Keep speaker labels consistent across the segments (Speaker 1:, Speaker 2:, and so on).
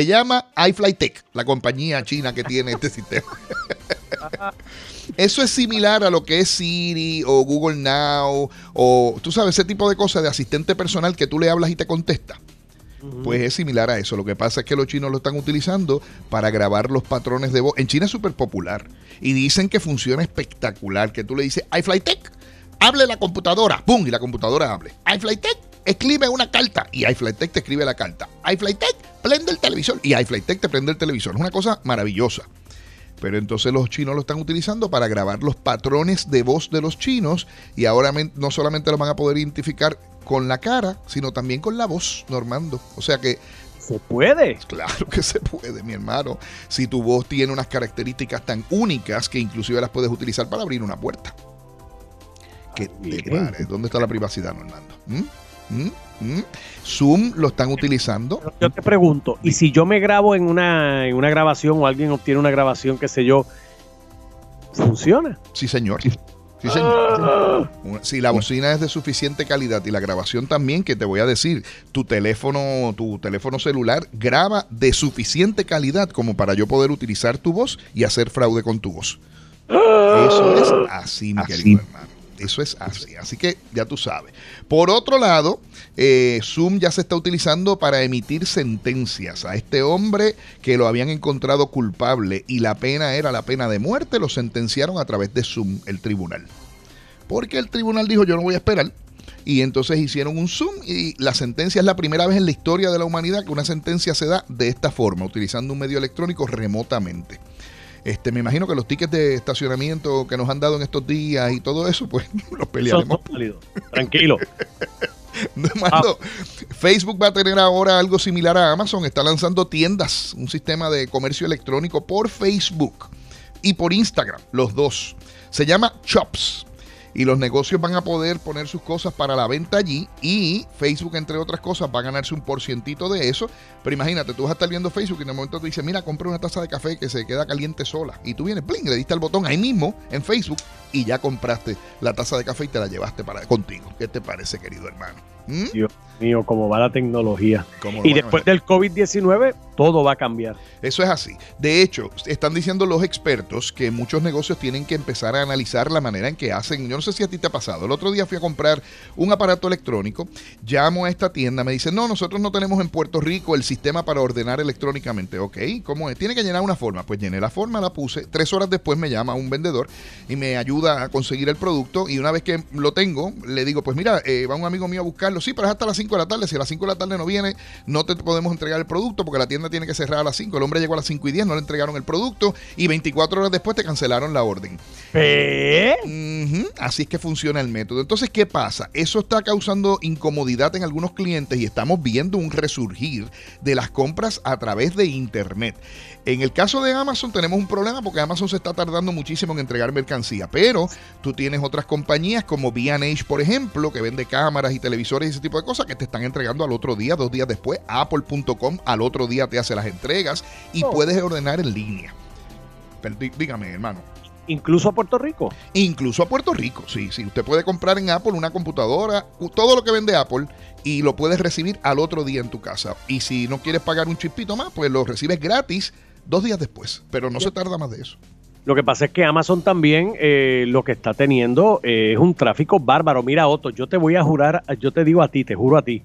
Speaker 1: Se llama iFlyTech, la compañía china que tiene este sistema. Eso es similar a lo que es Siri o Google Now o tú sabes, ese tipo de cosas de asistente personal que tú le hablas y te contesta. Pues es similar a eso. Lo que pasa es que los chinos lo están utilizando para grabar los patrones de voz. En China es súper popular. Y dicen que funciona espectacular. Que tú le dices, iFlyTech, hable la computadora. ¡Pum! Y la computadora hable. iFlyTech, escribe una carta. Y iFlyTech te escribe la carta. iFlyTech, prende el televisor. Y iFlyTech te prende el televisor. Es una cosa maravillosa. Pero entonces los chinos lo están utilizando para grabar los patrones de voz de los chinos y ahora no solamente lo van a poder identificar con la cara, sino también con la voz, Normando. O sea que...
Speaker 2: ¿Se puede?
Speaker 1: Claro que se puede, mi hermano. Si tu voz tiene unas características tan únicas que inclusive las puedes utilizar para abrir una puerta. ¿Qué te ¿Dónde está la privacidad, Normando? ¿Mm? ¿Mm? ¿Mm? Zoom lo están utilizando.
Speaker 2: Yo te pregunto, ¿y si yo me grabo en una, en una grabación o alguien obtiene una grabación, qué sé yo, ¿funciona?
Speaker 1: Sí, señor. Sí, señor. Si la bocina es de suficiente calidad y la grabación también, que te voy a decir, tu teléfono, tu teléfono celular graba de suficiente calidad como para yo poder utilizar tu voz y hacer fraude con tu voz. Eso es así, mi querido hermano. Eso es así. Así que ya tú sabes. Por otro lado, eh, Zoom ya se está utilizando para emitir sentencias a este hombre que lo habían encontrado culpable y la pena era la pena de muerte. Lo sentenciaron a través de Zoom, el tribunal. Porque el tribunal dijo: Yo no voy a esperar. Y entonces hicieron un Zoom y la sentencia es la primera vez en la historia de la humanidad que una sentencia se da de esta forma, utilizando un medio electrónico remotamente. Este, me imagino que los tickets de estacionamiento que nos han dado en estos días y todo eso, pues los pelearemos.
Speaker 2: Tranquilo.
Speaker 1: Facebook va a tener ahora algo similar a Amazon. Está lanzando tiendas, un sistema de comercio electrónico por Facebook y por Instagram, los dos. Se llama Chops y los negocios van a poder poner sus cosas para la venta allí y Facebook, entre otras cosas, va a ganarse un porcientito de eso. Pero imagínate, tú vas a estar viendo Facebook y en el momento te dice, mira, compra una taza de café que se queda caliente sola. Y tú vienes, bling, le diste al botón ahí mismo en Facebook y ya compraste la taza de café y te la llevaste para contigo. ¿Qué te parece, querido hermano?
Speaker 2: ¿Mm? Dios mío, cómo va la tecnología. Y después del COVID-19, todo va a cambiar.
Speaker 1: Eso es así. De hecho, están diciendo los expertos que muchos negocios tienen que empezar a analizar la manera en que hacen. Yo no sé si a ti te ha pasado. El otro día fui a comprar un aparato electrónico, llamo a esta tienda, me dicen, no, nosotros no tenemos en Puerto Rico el sistema para ordenar electrónicamente. Ok, ¿cómo es? Tiene que llenar una forma. Pues llené la forma, la puse. Tres horas después me llama un vendedor y me ayuda a conseguir el producto. Y una vez que lo tengo, le digo, pues mira, eh, va un amigo mío a buscarlo. Sí, pero es hasta las 5 de la tarde. Si a las 5 de la tarde no viene, no te podemos entregar el producto porque la tienda tiene que cerrar a las 5. El hombre llegó a las 5 y 10, no le entregaron el producto y 24 horas después te cancelaron la orden.
Speaker 2: ¿Eh?
Speaker 1: Así es que funciona el método. Entonces, ¿qué pasa? Eso está causando incomodidad en algunos clientes y estamos viendo un resurgir de las compras a través de Internet. En el caso de Amazon tenemos un problema porque Amazon se está tardando muchísimo en entregar mercancía, pero tú tienes otras compañías como B&H, por ejemplo, que vende cámaras y televisores y ese tipo de cosas que te están entregando al otro día, dos días después. Apple.com al otro día te hace las entregas y oh. puedes ordenar en línea. dígame, hermano.
Speaker 2: Incluso a Puerto Rico.
Speaker 1: Incluso a Puerto Rico, sí, sí. Usted puede comprar en Apple una computadora, todo lo que vende Apple, y lo puedes recibir al otro día en tu casa. Y si no quieres pagar un chispito más, pues lo recibes gratis dos días después. Pero no se tarda más de eso.
Speaker 2: Lo que pasa es que Amazon también eh, lo que está teniendo eh, es un tráfico bárbaro. Mira, Otto, yo te voy a jurar, yo te digo a ti, te juro a ti,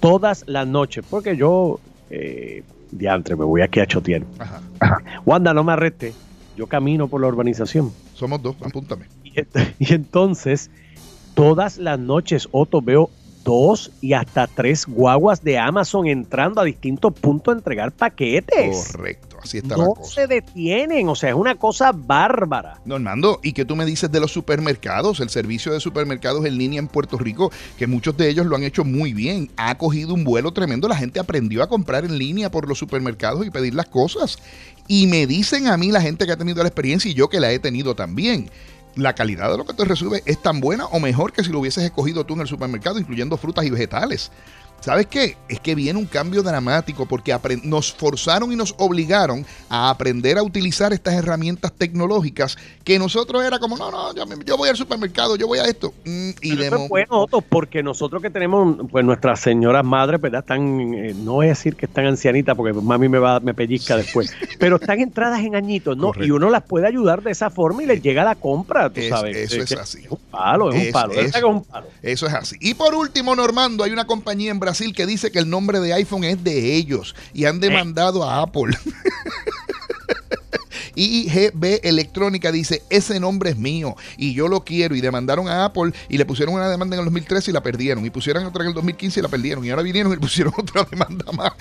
Speaker 2: todas las noches, porque yo, eh, diantre, me voy aquí a chotear. Ajá. Wanda, no me arreste, yo camino por la urbanización.
Speaker 1: Somos dos, apúntame.
Speaker 2: y entonces, todas las noches, Otto, veo dos y hasta tres guaguas de Amazon entrando a distintos puntos a entregar paquetes.
Speaker 1: Correcto, así está la cosa.
Speaker 2: No se detienen, o sea, es una cosa bárbara.
Speaker 1: Normando, ¿y qué tú me dices de los supermercados? El servicio de supermercados en línea en Puerto Rico, que muchos de ellos lo han hecho muy bien. Ha cogido un vuelo tremendo, la gente aprendió a comprar en línea por los supermercados y pedir las cosas. Y me dicen a mí la gente que ha tenido la experiencia y yo que la he tenido también la calidad de lo que te recibe es tan buena o mejor que si lo hubieses escogido tú en el supermercado, incluyendo frutas y vegetales. ¿Sabes qué? Es que viene un cambio dramático porque nos forzaron y nos obligaron a aprender a utilizar estas herramientas tecnológicas que nosotros era como, no, no, yo, voy al supermercado, yo voy a esto.
Speaker 2: Mm, y de es bueno, porque nosotros que tenemos, pues nuestras señoras madres, ¿verdad? Están, eh, no voy a decir que están ancianitas porque mami me va me pellizca después, pero están entradas en añitos, ¿no? Y uno las puede ayudar de esa forma y les llega la compra, tú sabes.
Speaker 1: Eso es, así.
Speaker 2: Es un palo, es, un palo.
Speaker 1: Eso es así. Y por último, Normando, hay una compañía en Brasil que dice que el nombre de iPhone es de ellos y han demandado a Apple. IGB Electrónica dice, ese nombre es mío y yo lo quiero. Y demandaron a Apple y le pusieron una demanda en el 2013 y la perdieron. Y pusieron otra en el 2015 y la perdieron. Y ahora vinieron y pusieron otra demanda más.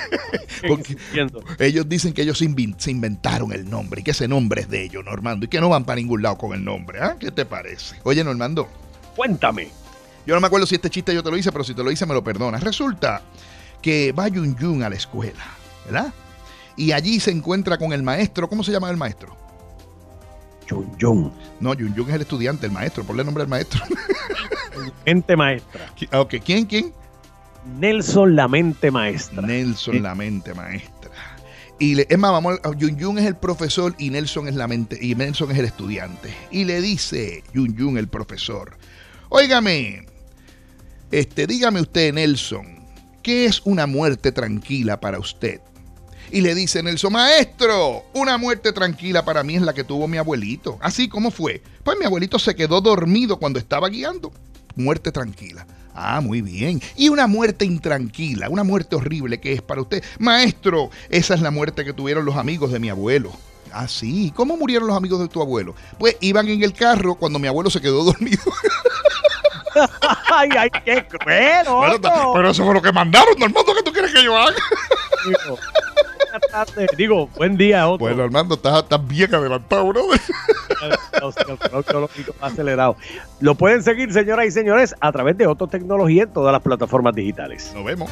Speaker 1: Porque ellos dicen que ellos se inventaron el nombre y que ese nombre es de ellos, Normando. Y que no van para ningún lado con el nombre. ¿ah? ¿Qué te parece? Oye, Normando.
Speaker 2: Cuéntame.
Speaker 1: Yo no me acuerdo si este chiste yo te lo hice, pero si te lo hice me lo perdonas. Resulta que va Yun Yun a la escuela, ¿verdad? Y allí se encuentra con el maestro. ¿Cómo se llama el maestro?
Speaker 2: Yun Yun.
Speaker 1: No, Yun Yun es el estudiante, el maestro. Ponle el nombre al maestro.
Speaker 2: Mente maestra.
Speaker 1: Ok, ¿quién? ¿Quién?
Speaker 2: Nelson la mente maestra.
Speaker 1: Nelson la mente maestra. Y le, es más, vamos, Yun Yun es el profesor y Nelson es la mente y Nelson es el estudiante. Y le dice Yun Yun el profesor, óigame, este, dígame usted, Nelson, ¿qué es una muerte tranquila para usted? Y le dice Nelson, maestro, una muerte tranquila para mí es la que tuvo mi abuelito. Así como fue. Pues mi abuelito se quedó dormido cuando estaba guiando. Muerte tranquila. Ah, muy bien. Y una muerte intranquila, una muerte horrible que es para usted. Maestro, esa es la muerte que tuvieron los amigos de mi abuelo. Ah, sí. ¿Cómo murieron los amigos de tu abuelo? Pues iban en el carro cuando mi abuelo se quedó dormido.
Speaker 2: ay, ay, qué cruel.
Speaker 1: Pero, eso fue lo que mandaron, Normando, ¿qué tú quieres que yo haga?
Speaker 2: Digo, buen día, Otto.
Speaker 1: Bueno, Armando, estás, estás bien adelantado, bro.
Speaker 2: acelerado. Lo pueden seguir, señoras y señores, a través de Otto Tecnología en todas las plataformas digitales.
Speaker 1: Nos vemos.